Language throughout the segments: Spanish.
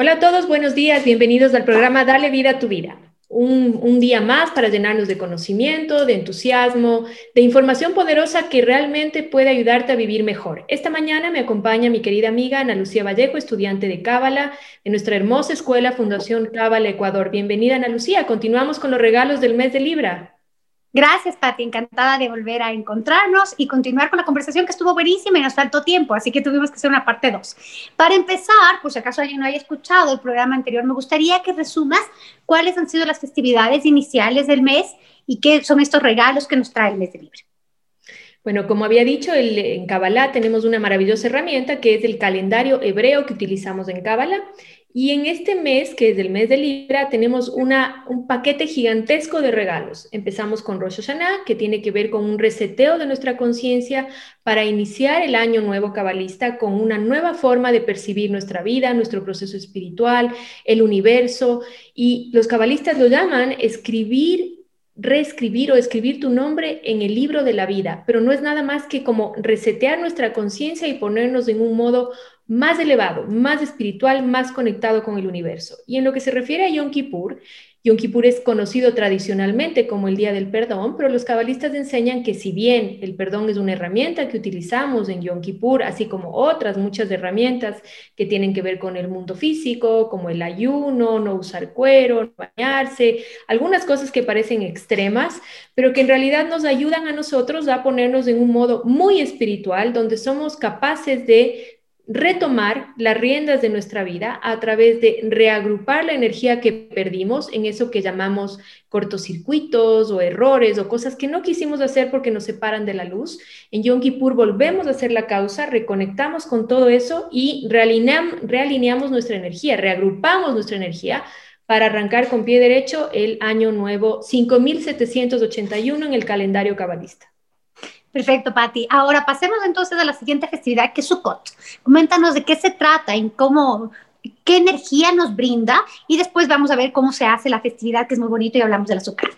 Hola a todos, buenos días, bienvenidos al programa Dale vida a tu vida. Un, día más para llenarnos de conocimiento, de entusiasmo, de información poderosa que realmente puede ayudarte a vivir mejor. Esta mañana me acompaña mi querida amiga Ana Lucía Vallejo, estudiante de Cábala de nuestra hermosa escuela Fundación Cábala Ecuador. Bienvenida Ana Lucía, continuamos con los regalos del mes de Libra. Gracias, Pati. Encantada de volver a encontrarnos y continuar con la conversación que estuvo buenísima y nos faltó tiempo, así que tuvimos que hacer una parte 2. Para empezar, por si acaso alguien no haya escuchado el programa anterior, me gustaría que resumas cuáles han sido las festividades iniciales del mes y qué son estos regalos que nos trae el mes de Libre. Bueno, como había dicho, en Kabbalah tenemos una maravillosa herramienta que es el calendario hebreo que utilizamos en Kabbalah y en este mes, que es el mes de Libra, tenemos un paquete gigantesco de regalos. Empezamos con Rosh Hashanah, que tiene que ver con un reseteo de nuestra conciencia para iniciar el año nuevo cabalista con una nueva forma de percibir nuestra vida, nuestro proceso espiritual, el universo. Y los cabalistas lo llaman escribir reescribir o escribir tu nombre en el libro de la vida, pero no es nada más que como resetear nuestra conciencia y ponernos en un modo más elevado, más espiritual, más conectado con el universo. Y en lo que se refiere a Yom Kippur, Yom Kippur es conocido tradicionalmente como el Día del Perdón, pero los cabalistas enseñan que si bien el perdón es una herramienta que utilizamos en Yom Kippur, así como otras muchas herramientas que tienen que ver con el mundo físico, como el ayuno, no usar cuero, bañarse, algunas cosas que parecen extremas, pero que en realidad nos ayudan a nosotros a ponernos en un modo muy espiritual, donde somos capaces de retomar las riendas de nuestra vida a través de reagrupar la energía que perdimos en eso que llamamos cortocircuitos o errores o cosas que no quisimos hacer porque nos separan de la luz. En Yom Kippur volvemos a hacer la causa, reconectamos con todo eso y realineamos, nuestra energía, reagrupamos nuestra energía para arrancar con pie derecho el año nuevo 5781 en el calendario cabalista. Perfecto, Patti. Ahora pasemos entonces a la siguiente festividad, que es Sukkot. Coméntanos de qué se trata y cómo, qué energía nos brinda y después vamos a ver cómo se hace la festividad, que es muy bonito y hablamos del azúcar.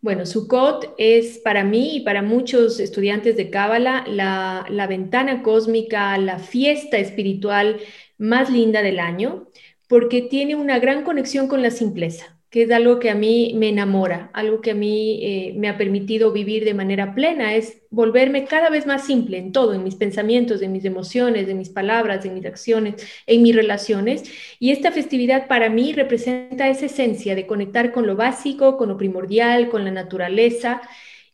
Bueno, Sukkot es para mí y para muchos estudiantes de Cábala la, la ventana cósmica, la fiesta espiritual más linda del año, porque tiene una gran conexión con la simpleza que es algo que a mí me enamora, algo que a mí eh, me ha permitido vivir de manera plena, es volverme cada vez más simple en todo, en mis pensamientos, en mis emociones, en mis palabras, en mis acciones, en mis relaciones. Y esta festividad para mí representa esa esencia de conectar con lo básico, con lo primordial, con la naturaleza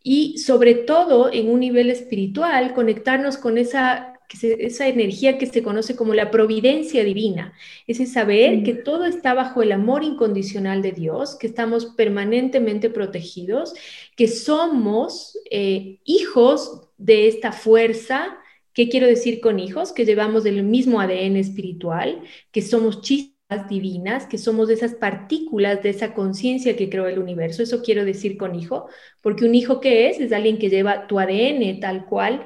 y sobre todo en un nivel espiritual, conectarnos con esa esa energía que se conoce como la providencia divina, ese saber que mm. todo está bajo el amor incondicional de Dios, que estamos permanentemente protegidos, que somos eh, hijos de esta fuerza. ¿Qué quiero decir con hijos? Que llevamos el mismo ADN espiritual, que somos chispas divinas, que somos de esas partículas de esa conciencia que creó el universo. Eso quiero decir con hijo, porque un hijo que es es alguien que lleva tu ADN tal cual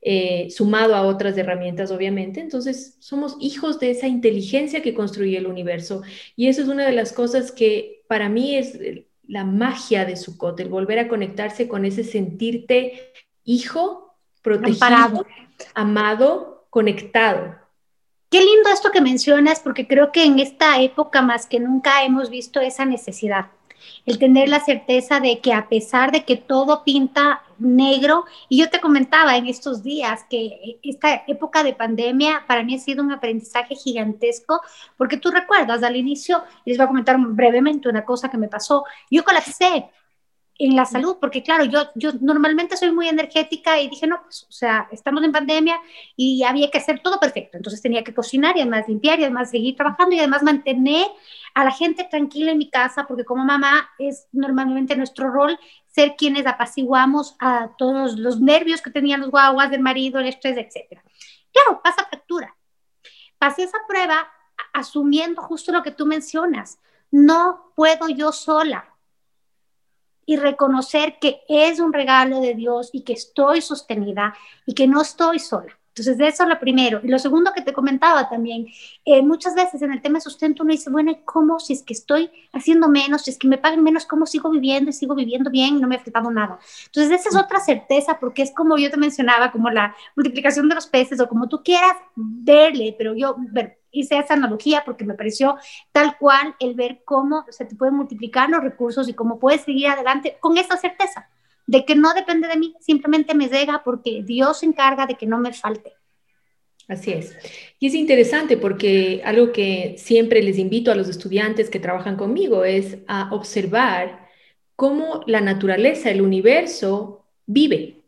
eh, sumado a otras herramientas, obviamente. Entonces, somos hijos de esa inteligencia que construye el universo. Y eso es una de las cosas que para mí es la magia de Sukkot, el volver a conectarse con ese sentirte hijo, protegido, amado, conectado. Qué lindo esto que mencionas, porque creo que en esta época más que nunca hemos visto esa necesidad el tener la certeza de que a pesar de que todo pinta negro, y yo te comentaba en estos días que esta época de pandemia para mí ha sido un aprendizaje gigantesco, porque tú recuerdas al inicio, les voy a comentar brevemente una cosa que me pasó, yo colapsé en la salud, porque claro, yo, yo normalmente soy muy energética y dije, no, pues, o sea, estamos en pandemia y había que hacer todo perfecto. Entonces tenía que cocinar y además limpiar y además seguir trabajando y además mantener a la gente tranquila en mi casa, porque como mamá es normalmente nuestro rol ser quienes apaciguamos a todos los nervios que tenían los guaguas del marido, el estrés, etc. Claro, pasa factura. Pasé esa prueba asumiendo justo lo que tú mencionas. No puedo yo sola y reconocer que es un regalo de Dios y que estoy sostenida y que no estoy sola. Entonces, de eso es lo primero. Y lo segundo que te comentaba también, eh, muchas veces en el tema de sustento uno dice, bueno, ¿cómo si es que estoy haciendo menos, si es que me pagan menos, cómo sigo viviendo y sigo viviendo bien, no me ha afectado nada? Entonces, esa es otra certeza, porque es como yo te mencionaba, como la multiplicación de los peces o como tú quieras verle, pero yo hice esa analogía porque me pareció tal cual el ver cómo se te pueden multiplicar los recursos y cómo puedes seguir adelante con esa certeza de que no depende de mí, simplemente me llega porque Dios se encarga de que no me falte. Así es. Y es interesante porque algo que siempre les invito a los estudiantes que trabajan conmigo es a observar cómo la naturaleza, el universo vive,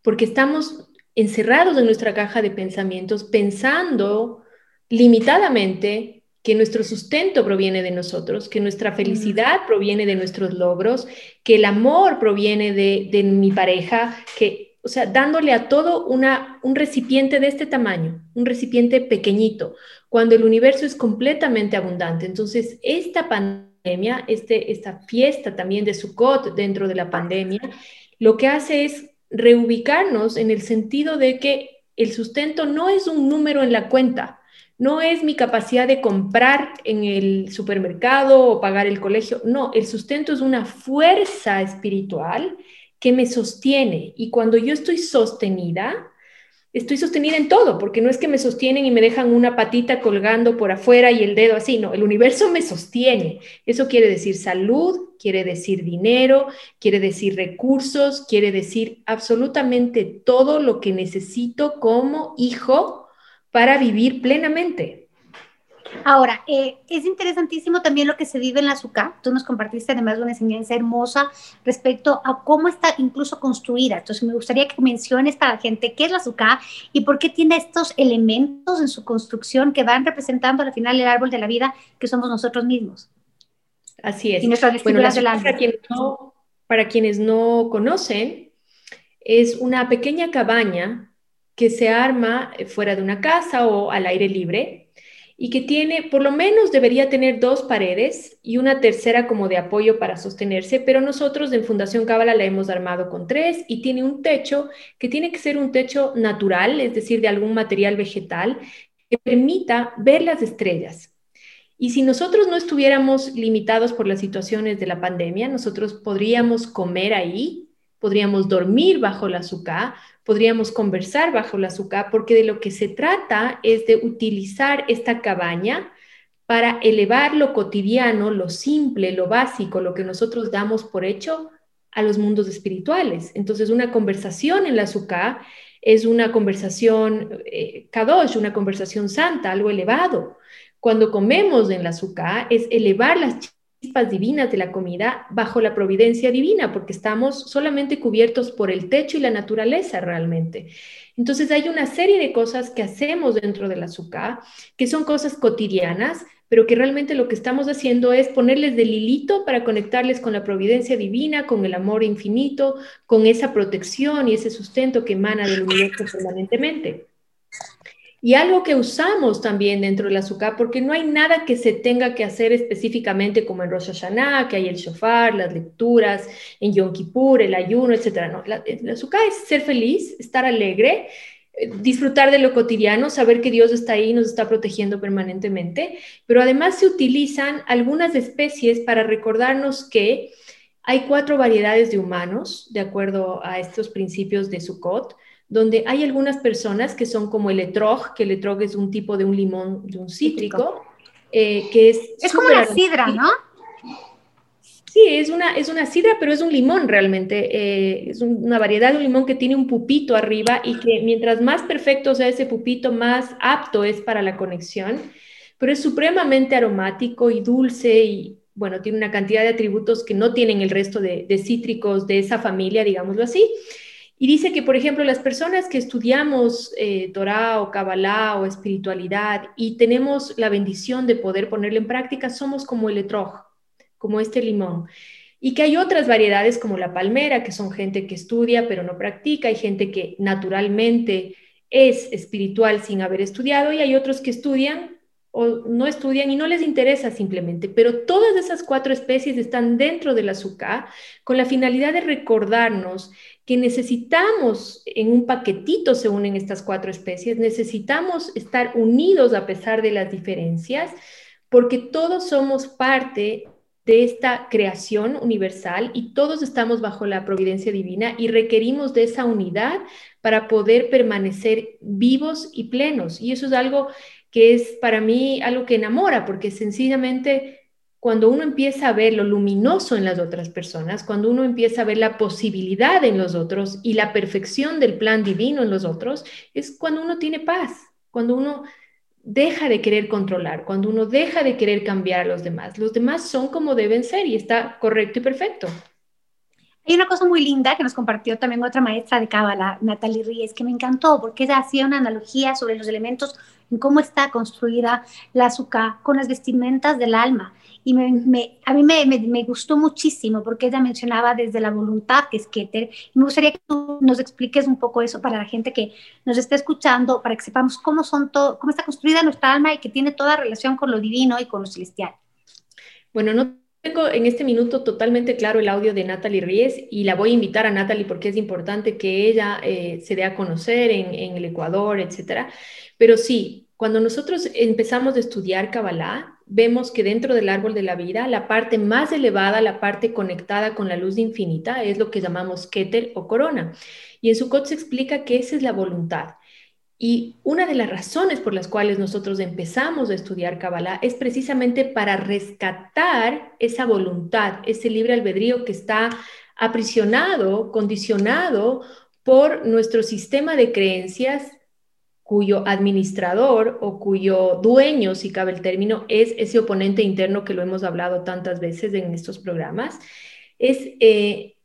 porque estamos encerrados en nuestra caja de pensamientos pensando limitadamente que nuestro sustento proviene de nosotros, que nuestra felicidad proviene de nuestros logros, que el amor proviene de, mi pareja, que, o sea, dándole a todo una, un recipiente de este tamaño, un recipiente pequeñito, cuando el universo es completamente abundante. Entonces, esta pandemia, este, esta fiesta también de Sukkot dentro de la pandemia, lo que hace es reubicarnos en el sentido de que el sustento no es un número en la cuenta, no es mi capacidad de comprar en el supermercado o pagar el colegio, no, el sustento es una fuerza espiritual que me sostiene y cuando yo estoy sostenida, estoy sostenida en todo, porque no es que me sostienen y me dejan una patita colgando por afuera y el dedo así, no, el universo me sostiene. Eso quiere decir salud, quiere decir dinero, quiere decir recursos, quiere decir absolutamente todo lo que necesito como hijo para vivir plenamente. Ahora, eh, es interesantísimo también lo que se vive en la azúcar. Tú nos compartiste además una enseñanza hermosa respecto a cómo está incluso construida. Entonces, me gustaría que menciones para la gente qué es la azúcar y por qué tiene estos elementos en su construcción que van representando al final el árbol de la vida que somos nosotros mismos. Así es. Y nuestras bueno, para, quienes no, para quienes no conocen, es una pequeña cabaña que se arma eh, fuera de una casa o al aire libre y que tiene, por lo menos debería tener dos paredes y una tercera como de apoyo para sostenerse, pero nosotros en Fundación Cábala la hemos armado con tres y tiene un techo que tiene que ser un techo natural, es decir, de algún material vegetal que permita ver las estrellas. Y si nosotros no estuviéramos limitados por las situaciones de la pandemia, nosotros podríamos comer ahí, podríamos dormir bajo la azúcar, podríamos conversar bajo la azúcar, porque de lo que se trata es de utilizar esta cabaña para elevar lo cotidiano, lo simple, lo básico, lo que nosotros damos por hecho a los mundos espirituales. Entonces, una conversación en la azúcar es una conversación eh, kadosh, una conversación santa, algo elevado. Cuando comemos en la azúcar es elevar las divinas de la comida bajo la providencia divina, porque estamos solamente cubiertos por el techo y la naturaleza realmente. Entonces hay una serie de cosas que hacemos dentro del azúcar, que son cosas cotidianas, pero que realmente lo que estamos haciendo es ponerles del hilito para conectarles con la providencia divina, con el amor infinito, con esa protección y ese sustento que emana del universo permanentemente. Y algo que usamos también dentro del azúcar, porque no hay nada que se tenga que hacer específicamente como en Rosh Hashanah, que hay el shofar, las lecturas, en Yom Kippur, el ayuno, etc. No, el azúcar es ser feliz, estar alegre, eh, disfrutar de lo cotidiano, saber que Dios está ahí y nos está protegiendo permanentemente, pero además se utilizan algunas especies para recordarnos que hay cuatro variedades de humanos, de acuerdo a estos principios de Sukkot, donde hay algunas personas que son como el etrog, que el etrog es un tipo de un limón, de un cítrico, eh, que es... Es como la sidra, ¿no? Sí, es una, es una sidra, pero es un limón realmente. Eh, es una variedad de un limón que tiene un pupito arriba y que mientras más perfecto sea ese pupito, más apto es para la conexión. Pero es supremamente aromático y dulce y, bueno, tiene una cantidad de atributos que no tienen el resto de, de cítricos de esa familia, digámoslo así. Y dice que, por ejemplo, las personas que estudiamos eh, Torah o Kabbalah o espiritualidad y tenemos la bendición de poder ponerla en práctica, somos como el etrog, como este limón. Y que hay otras variedades como la palmera, que son gente que estudia pero no practica, hay gente que naturalmente es espiritual sin haber estudiado y hay otros que estudian o no estudian y no les interesa simplemente, pero todas esas cuatro especies están dentro del azúcar con la finalidad de recordarnos que necesitamos, en un paquetito se unen estas cuatro especies, necesitamos estar unidos a pesar de las diferencias, porque todos somos parte de esta creación universal y todos estamos bajo la providencia divina y requerimos de esa unidad para poder permanecer vivos y plenos. Y eso es algo que es para mí algo que enamora, porque sencillamente cuando uno empieza a ver lo luminoso en las otras personas, cuando uno empieza a ver la posibilidad en los otros y la perfección del plan divino en los otros, es cuando uno tiene paz, cuando uno deja de querer controlar, cuando uno deja de querer cambiar a los demás. Los demás son como deben ser y está correcto y perfecto. Hay una cosa muy linda que nos compartió también otra maestra de Cábala, Natalie Ríez, que me encantó porque ella hacía una analogía sobre los elementos en cómo está construida la azúcar con las vestimentas del alma. Y me, a mí me, me, gustó muchísimo porque ella mencionaba desde la voluntad, que es Keter. Y me gustaría que tú nos expliques un poco eso para la gente que nos está escuchando, para que sepamos cómo, son todo, cómo está construida nuestra alma y que tiene toda relación con lo divino y con lo celestial. Bueno, no tengo en este minuto totalmente claro el audio de Natalie Ries y la voy a invitar a Natalie porque es importante que ella eh, se dé a conocer en, en el Ecuador, etcétera. Pero sí, cuando nosotros empezamos a estudiar Kabbalah, vemos que dentro del árbol de la vida, la parte más elevada, la parte conectada con la luz infinita, es lo que llamamos Keter o corona. Y en Sukkot se explica que esa es la voluntad. Y una de las razones por las cuales nosotros empezamos a estudiar Kabbalah es precisamente para rescatar esa voluntad, ese libre albedrío que está aprisionado, condicionado por nuestro sistema de creencias cuyo administrador o cuyo dueño, si cabe el término, es ese oponente interno que lo hemos hablado tantas veces en estos programas, es eh,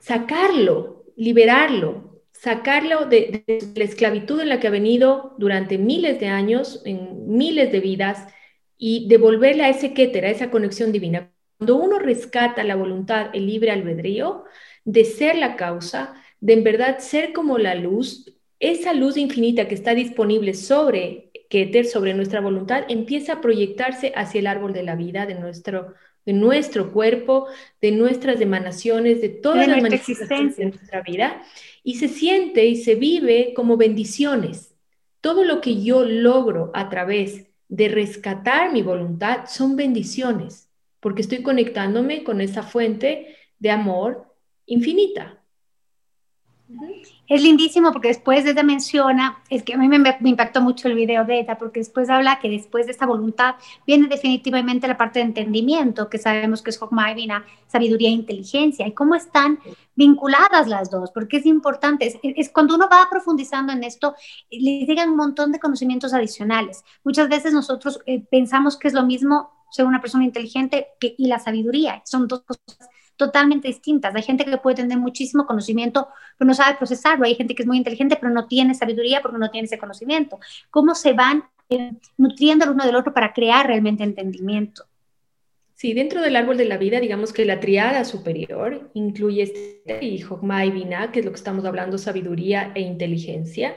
sacarlo, liberarlo, sacarlo de, la esclavitud en la que ha venido durante miles de años, en miles de vidas, y devolverle a ese kéter, a esa conexión divina. Cuando uno rescata la voluntad, el libre albedrío, de ser la causa, de en verdad ser como la luz, esa luz infinita que está disponible sobre Keter, sobre nuestra voluntad, empieza a proyectarse hacia el árbol de la vida de nuestro, de nuestro cuerpo, de nuestras emanaciones, de todas las manifestaciones de nuestra vida, y se siente y se vive como bendiciones. Todo lo que yo logro a través de rescatar mi voluntad son bendiciones, porque estoy conectándome con esa fuente de amor infinita. Es lindísimo porque después de ella menciona, es que a mí me, impactó mucho el video de ella, porque después habla que después de esta voluntad viene definitivamente la parte de entendimiento, que sabemos que es Hokmah sabiduría e inteligencia, y cómo están vinculadas las dos, porque es importante, es, cuando uno va profundizando en esto, le llegan un montón de conocimientos adicionales. Muchas veces nosotros eh, pensamos que es lo mismo ser una persona inteligente que, y la sabiduría, son dos cosas totalmente distintas. Hay gente que puede tener muchísimo conocimiento, pero no sabe procesarlo. Hay gente que es muy inteligente, pero no tiene sabiduría porque no tiene ese conocimiento. ¿Cómo se van eh, nutriendo el uno del otro para crear realmente entendimiento? Sí, dentro del árbol de la vida, digamos que la triada superior incluye este y y Binah, que es lo que estamos hablando, sabiduría e inteligencia.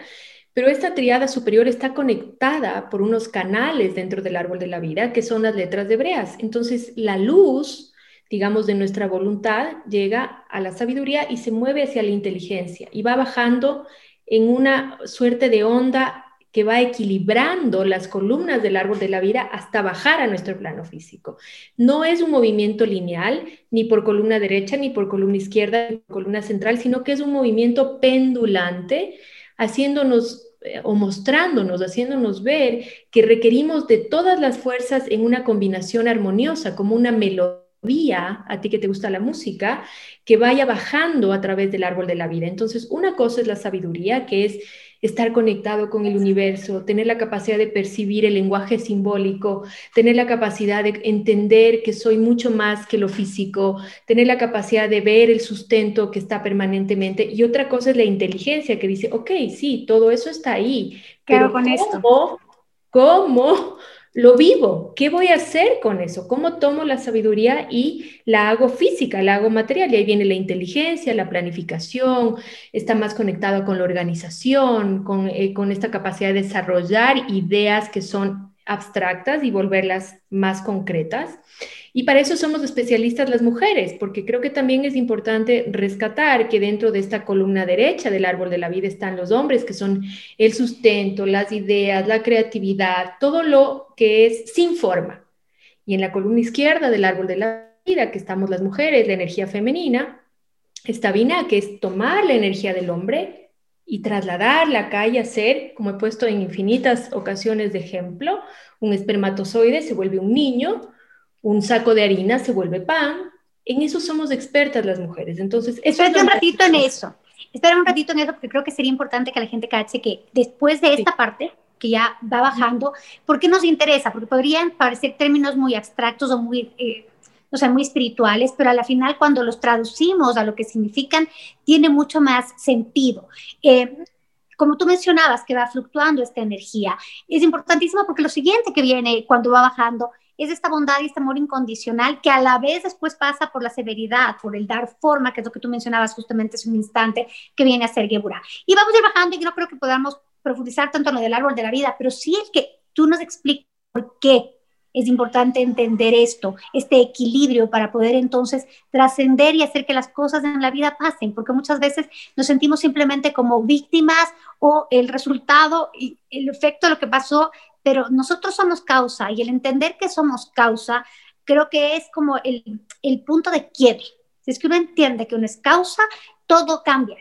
Pero esta triada superior está conectada por unos canales dentro del árbol de la vida, que son las letras hebreas. Entonces, la luz digamos, de nuestra voluntad, llega a la sabiduría y se mueve hacia la inteligencia y va bajando en una suerte de onda que va equilibrando las columnas del árbol de la vida hasta bajar a nuestro plano físico. No es un movimiento lineal, ni por columna derecha, ni por columna izquierda, ni por columna central, sino que es un movimiento pendulante, haciéndonos eh, o mostrándonos, haciéndonos ver que requerimos de todas las fuerzas en una combinación armoniosa, como una melodía vía, a ti que te gusta la música, que vaya bajando a través del árbol de la vida. Entonces, una cosa es la sabiduría, que es estar conectado con el universo, tener la capacidad de percibir el lenguaje simbólico, tener la capacidad de entender que soy mucho más que lo físico, tener la capacidad de ver el sustento que está permanentemente. Y otra cosa es la inteligencia que dice, ok, sí, todo eso está ahí. pero con ¿cómo, esto? ¿Cómo lo vivo. ¿Qué voy a hacer con eso? ¿Cómo tomo la sabiduría y la hago física, la hago material? Y ahí viene la inteligencia, la planificación, está más conectado con la organización, con, eh, con esta capacidad de desarrollar ideas que son abstractas y volverlas más concretas. Y para eso somos especialistas las mujeres, porque creo que también es importante rescatar que dentro de esta columna derecha del árbol de la vida están los hombres, que son el sustento, las ideas, la creatividad, todo lo que es sin forma. Y en la columna izquierda del árbol de la vida, que estamos las mujeres, la energía femenina, está Vina, que es tomar la energía del hombre y trasladarla acá y hacer, como he puesto en infinitas ocasiones de ejemplo, un espermatozoide se vuelve un niño, un saco de harina se vuelve pan. En eso somos expertas las mujeres. Entonces, eso un ratito en eso. Espera un ratito en eso porque creo que sería importante que la gente cache que después de esta parte, que ya va bajando, ¿por qué nos interesa? Porque podrían parecer términos muy abstractos o muy eh, o sea, muy espirituales, pero a la final cuando los traducimos a lo que significan, tiene mucho más sentido. Eh, como tú mencionabas, que va fluctuando esta energía, es importantísimo porque lo siguiente que viene cuando va bajando es esta bondad y este amor incondicional que a la vez después pasa por la severidad, por el dar forma, que es lo que tú mencionabas justamente hace un instante, que viene a ser Gebura. Y vamos a ir bajando y no creo que podamos profundizar tanto en lo del árbol de la vida, pero sí el que tú nos expliques por qué es importante entender esto, este equilibrio para poder entonces trascender y hacer que las cosas en la vida pasen, porque muchas veces nos sentimos simplemente como víctimas o el resultado el efecto de lo que pasó, pero nosotros somos causa y el entender que somos causa creo que es como el, el punto de quiebre. Si es que uno entiende que uno es causa, todo cambia.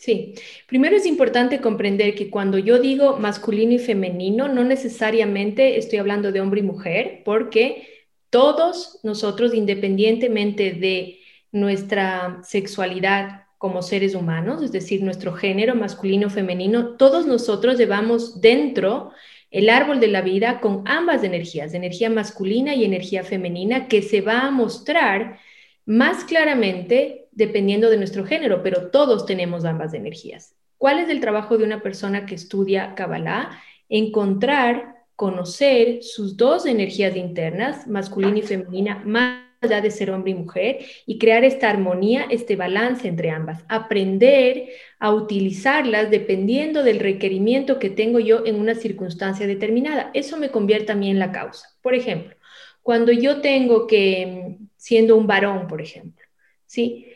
Sí, primero es importante comprender que cuando yo digo masculino y femenino, no necesariamente estoy hablando de hombre y mujer, porque todos nosotros, independientemente de nuestra sexualidad como seres humanos, es decir, nuestro género masculino o femenino, todos nosotros llevamos dentro el árbol de la vida con ambas energías, energía masculina y energía femenina, que se va a mostrar más claramente dependiendo de nuestro género, pero todos tenemos ambas energías. ¿Cuál es el trabajo de una persona que estudia Kabbalah? Encontrar, conocer sus dos energías internas, masculina y femenina, más allá de ser hombre y mujer, y crear esta armonía, este balance entre ambas. Aprender a utilizarlas dependiendo del requerimiento que tengo yo en una circunstancia determinada. Eso me convierte a mí en la causa. Por ejemplo, cuando yo tengo que siendo un varón, por ejemplo. ¿sí?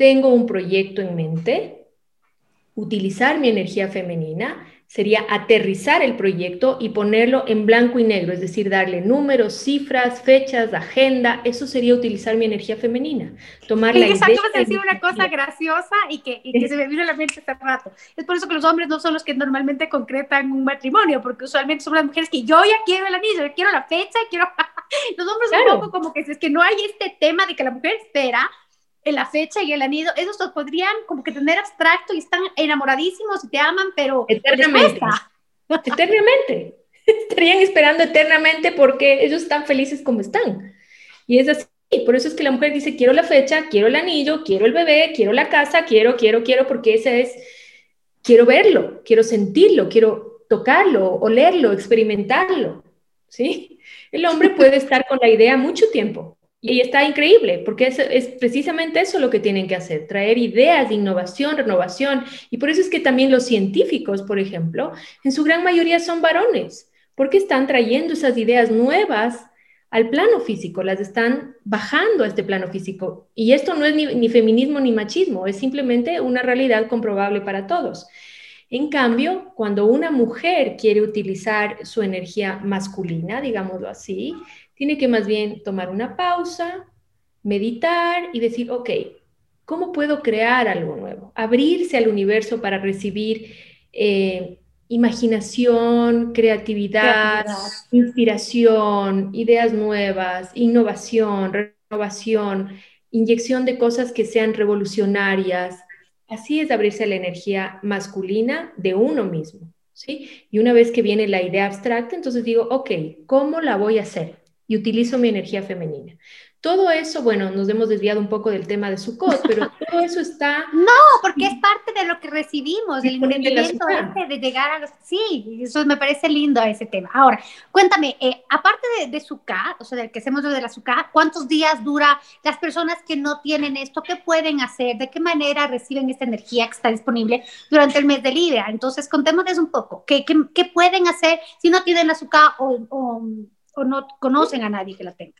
Tengo un proyecto en mente, utilizar mi energía femenina sería aterrizar el proyecto y ponerlo en blanco y negro, es decir, darle números, cifras, fechas, agenda, eso sería utilizar mi energía femenina. Tomar la idea. de decir una cosa graciosa y que, y que se me vino a la mente hace rato. Es por eso que los hombres no son los que normalmente concretan un matrimonio, porque usualmente son las mujeres que yo ya quiero el anillo, yo quiero la fecha, quiero Los hombres un poco como que es que no hay este tema de que la mujer espera en la fecha y el anillo, esos los podrían como que tener abstracto y están enamoradísimos y te aman, pero eternamente. Eternamente. Estarían esperando eternamente porque ellos están felices como están. Y es así. Por eso es que la mujer dice, quiero la fecha, quiero el anillo, quiero el bebé, quiero la casa, quiero, quiero, quiero, porque ese es, quiero verlo, quiero sentirlo, quiero tocarlo, olerlo, experimentarlo. ¿Sí? El hombre puede estar con la idea mucho tiempo y está increíble, porque es, precisamente eso lo que tienen que hacer, traer ideas de innovación, renovación. Y por eso es que también los científicos, por ejemplo, en su gran mayoría son varones, porque están trayendo esas ideas nuevas al plano físico, las están bajando a este plano físico. Y esto no es ni, ni feminismo ni machismo, es simplemente una realidad comprobable para todos. En cambio, cuando una mujer quiere utilizar su energía masculina, digámoslo así, tiene que más bien tomar una pausa, meditar y decir, ok, ¿cómo puedo crear algo nuevo? Abrirse al universo para recibir eh, imaginación, creatividad, inspiración, ideas nuevas, innovación, renovación, inyección de cosas que sean revolucionarias, Así es abrirse a la energía masculina de uno mismo, ¿sí? Y una vez que viene la idea abstracta, entonces digo, ok, ¿cómo la voy a hacer? Y utilizo mi energía femenina. Todo eso, bueno, nos hemos desviado un poco del tema de Sukkot, pero todo eso está... No, porque es parte de lo que recibimos, el entendimiento este de llegar a los... Sí, eso me parece lindo ese tema. Ahora, cuéntame, eh, aparte de, de Sukkot, o sea, del que hacemos de la Sukkot, ¿cuántos días dura las personas que no tienen esto? ¿Qué pueden hacer? ¿De qué manera reciben esta energía que está disponible durante el mes de Libra? Entonces, contémosles un poco, ¿qué, qué, qué pueden hacer si no tienen la Sukkot o, o no conocen a nadie que la tenga?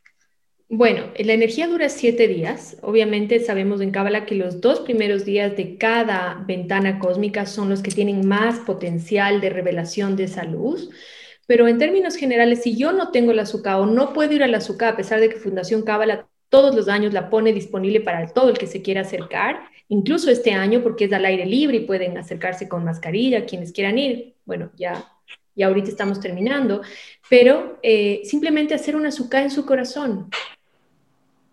Bueno, la energía dura siete días. Obviamente sabemos en Cábala que los dos primeros días de cada ventana cósmica son los que tienen más potencial de revelación de esa luz. Pero en términos generales, si yo no tengo la azúcar o no puedo ir a la azúcar, a pesar de que Fundación Cábala todos los años la pone disponible para todo el que se quiera acercar, incluso este año porque es al aire libre y pueden acercarse con mascarilla quienes quieran ir. Bueno, ya, ya ahorita estamos terminando, pero eh, simplemente hacer una azúcar en su corazón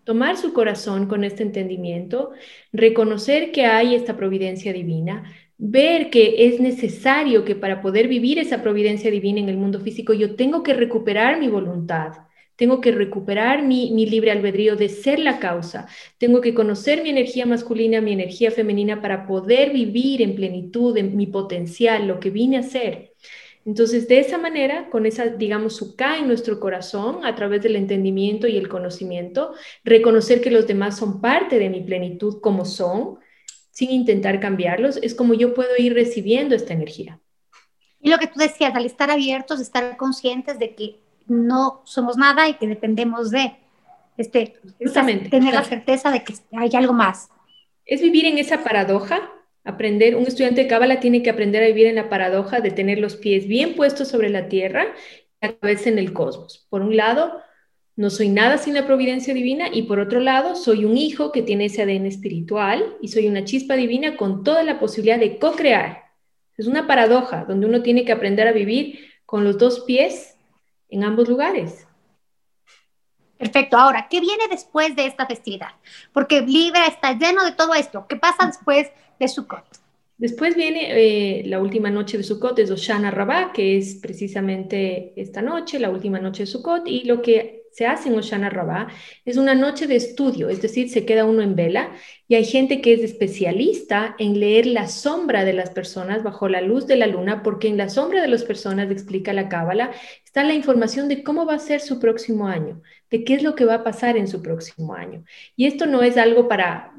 tomar su corazón con este entendimiento, reconocer que hay esta providencia divina, ver que es necesario que para poder vivir esa providencia divina en el mundo físico yo tengo que recuperar mi voluntad, tengo que recuperar mi, libre albedrío de ser la causa, tengo que conocer mi energía masculina, mi energía femenina para poder vivir en plenitud, en mi potencial, lo que vine a ser. Entonces, de esa manera, con esa, digamos, suka en nuestro corazón, a través del entendimiento y el conocimiento, reconocer que los demás son parte de mi plenitud como son, sin intentar cambiarlos, es como yo puedo ir recibiendo esta energía. Y lo que tú decías, al estar abiertos, estar conscientes de que no somos nada y que dependemos de, este, tener la certeza de que hay algo más. Es vivir en esa paradoja Aprender, un estudiante de Cábala tiene que aprender a vivir en la paradoja de tener los pies bien puestos sobre la tierra y la cabeza en el cosmos. Por un lado, no soy nada sin la providencia divina y por otro lado, soy un hijo que tiene ese ADN espiritual y soy una chispa divina con toda la posibilidad de co-crear. Es una paradoja donde uno tiene que aprender a vivir con los dos pies en ambos lugares. Perfecto. Ahora, ¿qué viene después de esta festividad? Porque Libra está lleno de todo esto. ¿Qué pasa después de Sukkot. Después viene eh, la última noche de Sukkot, es Oshana Rabbah, que es precisamente esta noche, la última noche de Sukkot, y lo que se hace en Oshana Rabbah es una noche de estudio, es decir, se queda uno en vela y hay gente que es especialista en leer la sombra de las personas bajo la luz de la luna, porque en la sombra de las personas, explica la Cábala, está la información de cómo va a ser su próximo año, de qué es lo que va a pasar en su próximo año. Y esto no es algo para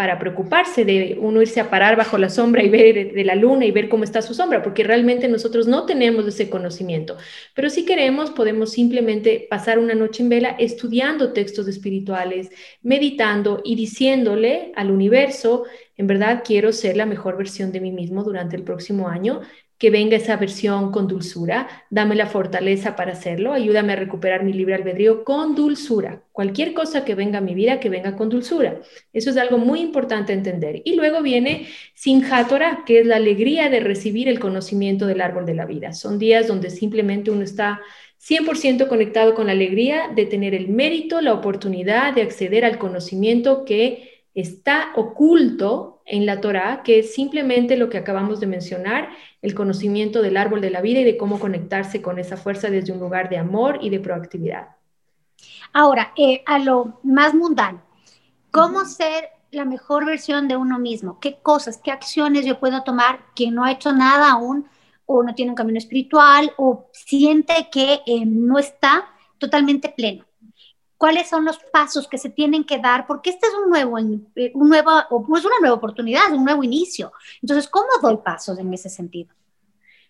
para preocuparse de uno irse a parar bajo la sombra y ver de la luna y ver cómo está su sombra, porque realmente nosotros no tenemos ese conocimiento. Pero si queremos, podemos simplemente pasar una noche en vela estudiando textos espirituales, meditando y diciéndole al universo, en verdad quiero ser la mejor versión de mí mismo durante el próximo año que venga esa versión con dulzura, dame la fortaleza para hacerlo, ayúdame a recuperar mi libre albedrío con dulzura. Cualquier cosa que venga a mi vida, que venga con dulzura. Eso es algo muy importante entender. Y luego viene Sinjatora, que es la alegría de recibir el conocimiento del árbol de la vida. Son días donde simplemente uno está 100% conectado con la alegría de tener el mérito, la oportunidad de acceder al conocimiento que está oculto en la Torah, que es simplemente lo que acabamos de mencionar, el conocimiento del árbol de la vida y de cómo conectarse con esa fuerza desde un lugar de amor y de proactividad. Ahora, eh, a lo más mundano, ¿cómo ser la mejor versión de uno mismo? ¿Qué cosas, qué acciones yo puedo tomar quien no ha hecho nada aún o no tiene un camino espiritual o siente que eh, no está totalmente pleno? Cuáles son los pasos que se tienen que dar, porque este es un nuevo, eh, un nuevo, pues una nueva oportunidad, un nuevo inicio. Entonces, ¿cómo doy pasos en ese sentido?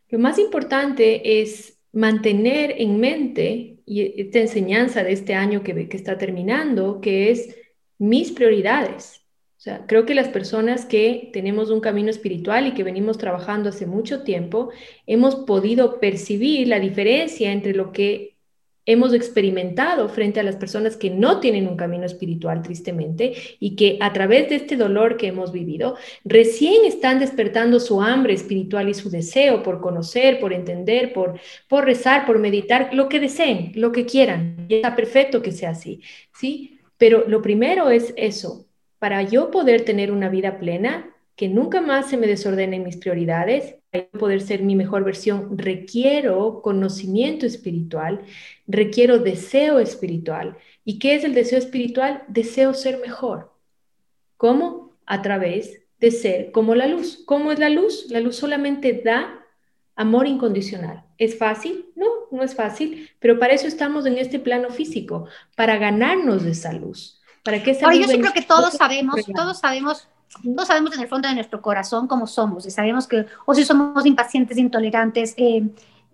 Lo más importante es mantener en mente y esta enseñanza de este año que, que está terminando, que es mis prioridades. O sea, creo que las personas que tenemos un camino espiritual y que venimos trabajando hace mucho tiempo, hemos podido percibir la diferencia entre lo que hemos experimentado frente a las personas que no tienen un camino espiritual, tristemente, y que a través de este dolor que hemos vivido, recién están despertando su hambre espiritual y su deseo por conocer, por entender, por, por rezar, por meditar, lo que deseen, lo que quieran. Y está perfecto que sea así, ¿sí? Pero lo primero es eso. Para yo poder tener una vida plena, que nunca más se me desordenen mis prioridades, para poder ser mi mejor versión, requiero conocimiento espiritual, requiero deseo espiritual. ¿Y qué es el deseo espiritual? Deseo ser mejor. ¿Cómo? A través de ser como la luz. ¿Cómo es la luz? La luz solamente da amor incondicional. ¿Es fácil? No, no es fácil, pero para eso estamos en este plano físico, para ganarnos de esa luz. Para que esa yo sí creo que todos sabemos, todos sabemos todos sabemos en el fondo de nuestro corazón cómo somos y sabemos que o si somos impacientes, intolerantes, eh,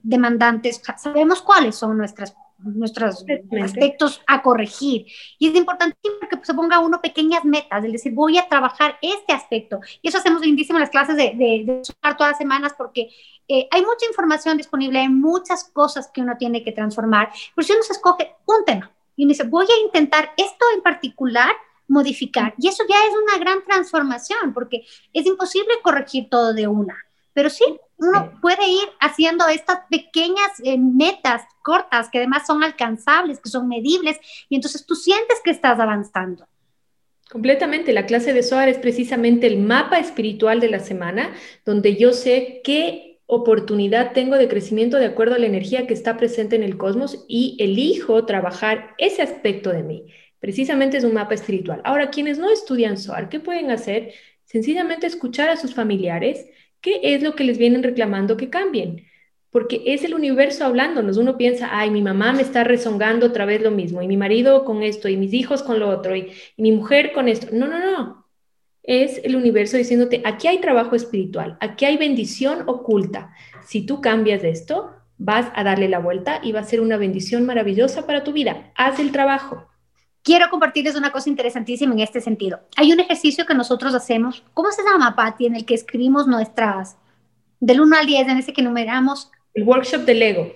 demandantes, sabemos cuáles son nuestras, nuestros aspectos a corregir. Y es importante que se ponga uno pequeñas metas, es decir, voy a trabajar este aspecto. Y eso hacemos lindísimo en las clases de, de, de todas las semanas porque eh, hay mucha información disponible, hay muchas cosas que uno tiene que transformar. Pero si uno se escoge un tema y uno dice, voy a intentar esto en particular, modificar. Y eso ya es una gran transformación, porque es imposible corregir todo de una. Pero sí, uno puede ir haciendo estas pequeñas eh, metas cortas que además son alcanzables, que son medibles, y entonces tú sientes que estás avanzando. Completamente. La clase de SOAR es precisamente el mapa espiritual de la semana, donde yo sé qué oportunidad tengo de crecimiento de acuerdo a la energía que está presente en el cosmos y elijo trabajar ese aspecto de mí. Precisamente es un mapa espiritual. Ahora, quienes no estudian SOAR, ¿qué pueden hacer? Sencillamente escuchar a sus familiares qué es lo que les vienen reclamando que cambien. Porque es el universo hablándonos. Uno piensa, ay, mi mamá me está rezongando otra vez lo mismo, y mi marido con esto, y mis hijos con lo otro, y, y mi mujer con esto. No, no, no. Es el universo diciéndote, aquí hay trabajo espiritual, aquí hay bendición oculta. Si tú cambias esto, vas a darle la vuelta y va a ser una bendición maravillosa para tu vida. Haz el trabajo quiero compartirles una cosa interesantísima en este sentido. Hay un ejercicio que nosotros hacemos, ¿cómo se llama, Patti? En el que escribimos nuestras, del 1 al 10, en ese que numeramos. El workshop del ego.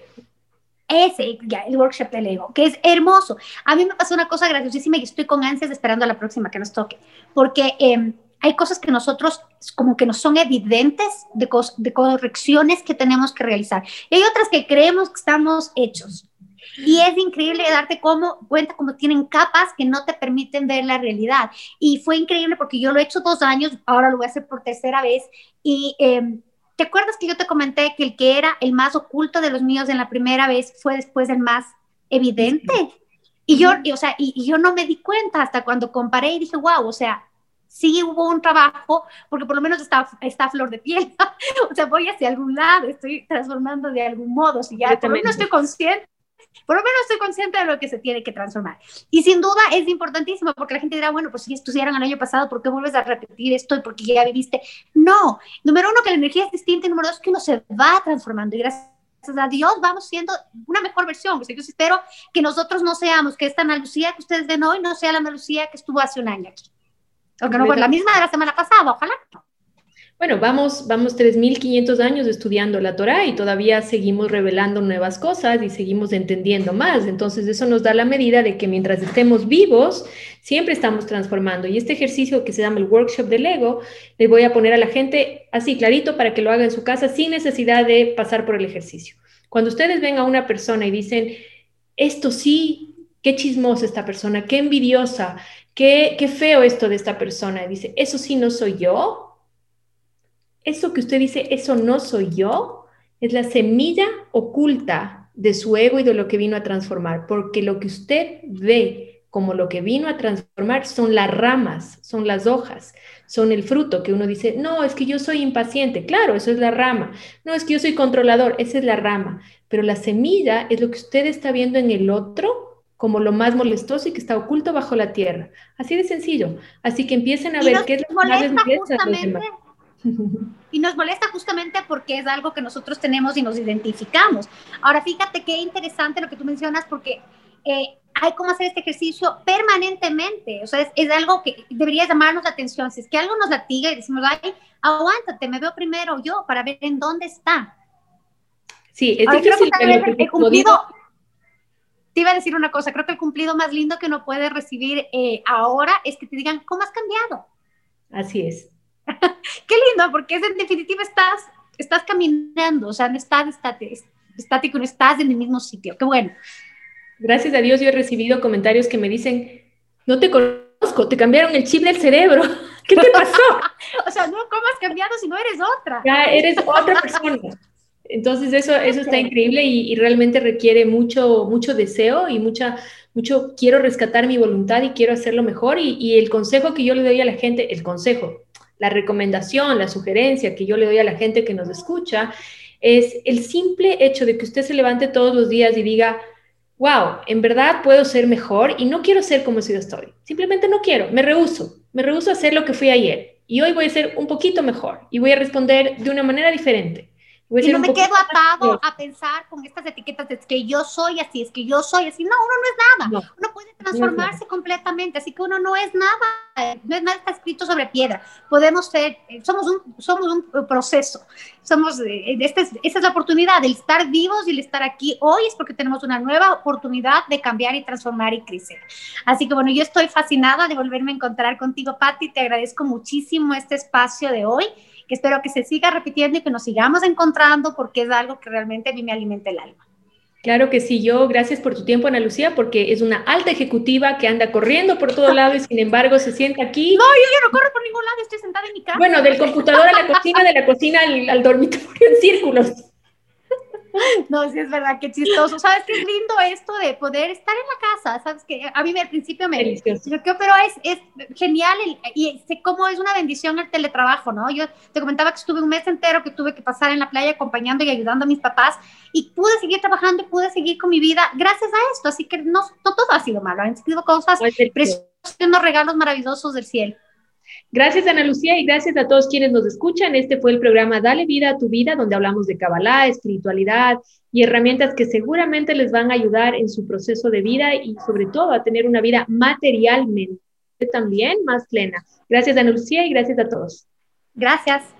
Ese, ya, el workshop del ego, que es hermoso. A mí me pasó una cosa graciosísima y estoy con ansias esperando a la próxima que nos toque, porque em, hay cosas que nosotros como que no son evidentes de, de correcciones que tenemos que realizar. Y hay otras que creemos que estamos hechos. Y es increíble darte como, cuenta cómo tienen capas que no te permiten ver la realidad. Y fue increíble porque yo lo he hecho dos años, ahora lo voy a hacer por tercera vez. Y em, ¿te acuerdas que yo te comenté que el que era el más oculto de los míos en la primera vez fue después el más evidente? Y yo, o sea, y, yo no me di cuenta hasta cuando comparé y dije, wow, o sea, sí hubo un trabajo, porque por lo menos está, está flor de piel, o sea, voy hacia algún lado, estoy transformando de algún modo, si ya por lo menos estoy consciente por lo menos estoy consciente de lo que se tiene que transformar. Y sin duda es importantísimo porque la gente dirá, bueno, pues si estudiaron el año pasado, ¿por qué vuelves a repetir esto y porque ya viviste? No, número uno, que la energía es distinta y número dos, que uno se va transformando y gracias a Dios vamos siendo una mejor versión. O sea, yo espero que nosotros no seamos, que esta Ana Lucía que ustedes ven hoy no sea la Ana Lucía que estuvo hace un año aquí. Aunque no fue la misma de la semana pasada, ojalá no. Bueno, vamos, vamos 3.500 años estudiando la Torah y todavía seguimos revelando nuevas cosas y seguimos entendiendo más. Entonces, eso nos da la medida de que mientras estemos vivos, siempre estamos transformando. Y este ejercicio que se llama el workshop del ego, le voy a poner a la gente así clarito para que lo haga en su casa sin necesidad de pasar por el ejercicio. Cuando ustedes ven a una persona y dicen, esto sí, qué chismosa esta persona, qué envidiosa, qué, qué feo esto de esta persona, y dice, eso sí no soy yo, eso que usted dice, eso no soy yo, es la semilla oculta de su ego y de lo que vino a transformar, porque lo que usted ve como lo que vino a transformar son las ramas, son las hojas, son el fruto que uno dice, no, es que yo soy impaciente, claro, eso es la rama, no, es que yo soy controlador, esa es la rama, pero la semilla es lo que usted está viendo en el otro como lo más molestoso y que está oculto bajo la tierra. Así de sencillo. Así que empiecen a ver qué es lo que más les molesta a los demás. Y nos molesta justamente porque es algo que nosotros tenemos y nos identificamos. Ahora, fíjate qué interesante lo que tú mencionas porque eh, hay cómo hacer este ejercicio permanentemente. O sea, es, algo que debería llamarnos la atención. Si es que algo nos latiga y decimos, ay, aguántate, me veo primero yo para ver en dónde está. Sí, es difícil. el cumplido, te iba a decir una cosa, creo que el cumplido más lindo que uno puede recibir eh, ahora es que te digan, ¿cómo has cambiado? Así es. Qué lindo, porque es en definitiva estás, estás caminando, o sea, no estás estático, no estás en el mismo sitio. Qué bueno. Gracias a Dios yo he recibido comentarios que me dicen, no te conozco, te cambiaron el chip del cerebro. ¿Qué te pasó? o sea, no, ¿cómo has cambiado si no eres otra? Ya eres otra persona. Entonces eso, eso está increíble y, realmente requiere mucho, mucho deseo y mucha, mucho quiero rescatar mi voluntad y quiero hacerlo mejor. Y, y, el consejo que yo le doy a la gente, el consejo, la recomendación, la sugerencia que yo le doy a la gente que nos escucha, es el simple hecho de que usted se levante todos los días y diga, wow, en verdad puedo ser mejor y no quiero ser como si yo estoy. Simplemente no quiero, me rehuso, me rehuso a hacer lo que fui ayer. Y hoy voy a ser un poquito mejor y voy a responder de una manera diferente y no me quedo atado a pensar con estas etiquetas de que yo soy así, es que yo soy así. No, uno no es nada. uno puede transformarse completamente, así que uno no es nada, no es nada está escrito sobre piedra. Podemos ser, somos un, somos un proceso. Somos, eh, esta es, esta es la oportunidad, el estar vivos y el estar aquí hoy es porque tenemos una nueva oportunidad de cambiar y transformar y crecer. Así que bueno, yo estoy fascinada de volverme a encontrar contigo, Patti. Te agradezco muchísimo este espacio de hoy que espero que se siga repitiendo y que nos sigamos encontrando porque es algo que realmente a mí me alimenta el alma. Claro que sí, yo gracias por tu tiempo, Ana Lucía, porque es una alta ejecutiva que anda corriendo por todo lado y sin embargo se sienta aquí. No, yo ya no corro por ningún lado, estoy sentada en mi casa. Bueno, del computador a la cocina, de la cocina al, al dormitorio en círculos. No, sí es verdad, qué chistoso. ¿Sabes qué es lindo esto de poder estar en la casa? ¿Sabes que A mí al principio me... Pero es, es genial y sé cómo es una bendición el teletrabajo, ¿no? Yo te comentaba que estuve un mes entero que tuve que pasar en la playa acompañando y ayudando a mis papás y pude seguir trabajando y pude seguir con mi vida gracias a esto. Así que no, todo ha sido malo, han sido cosas preciosas, unos regalos maravillosos del cielo. Gracias, Ana Lucía, y gracias a todos quienes nos escuchan. Este fue el programa Dale vida a tu vida, donde hablamos de Kabbalah, espiritualidad y herramientas que seguramente les van a ayudar en su proceso de vida y sobre todo a tener una vida materialmente también más plena. Gracias, Ana Lucía, y gracias a todos. Gracias.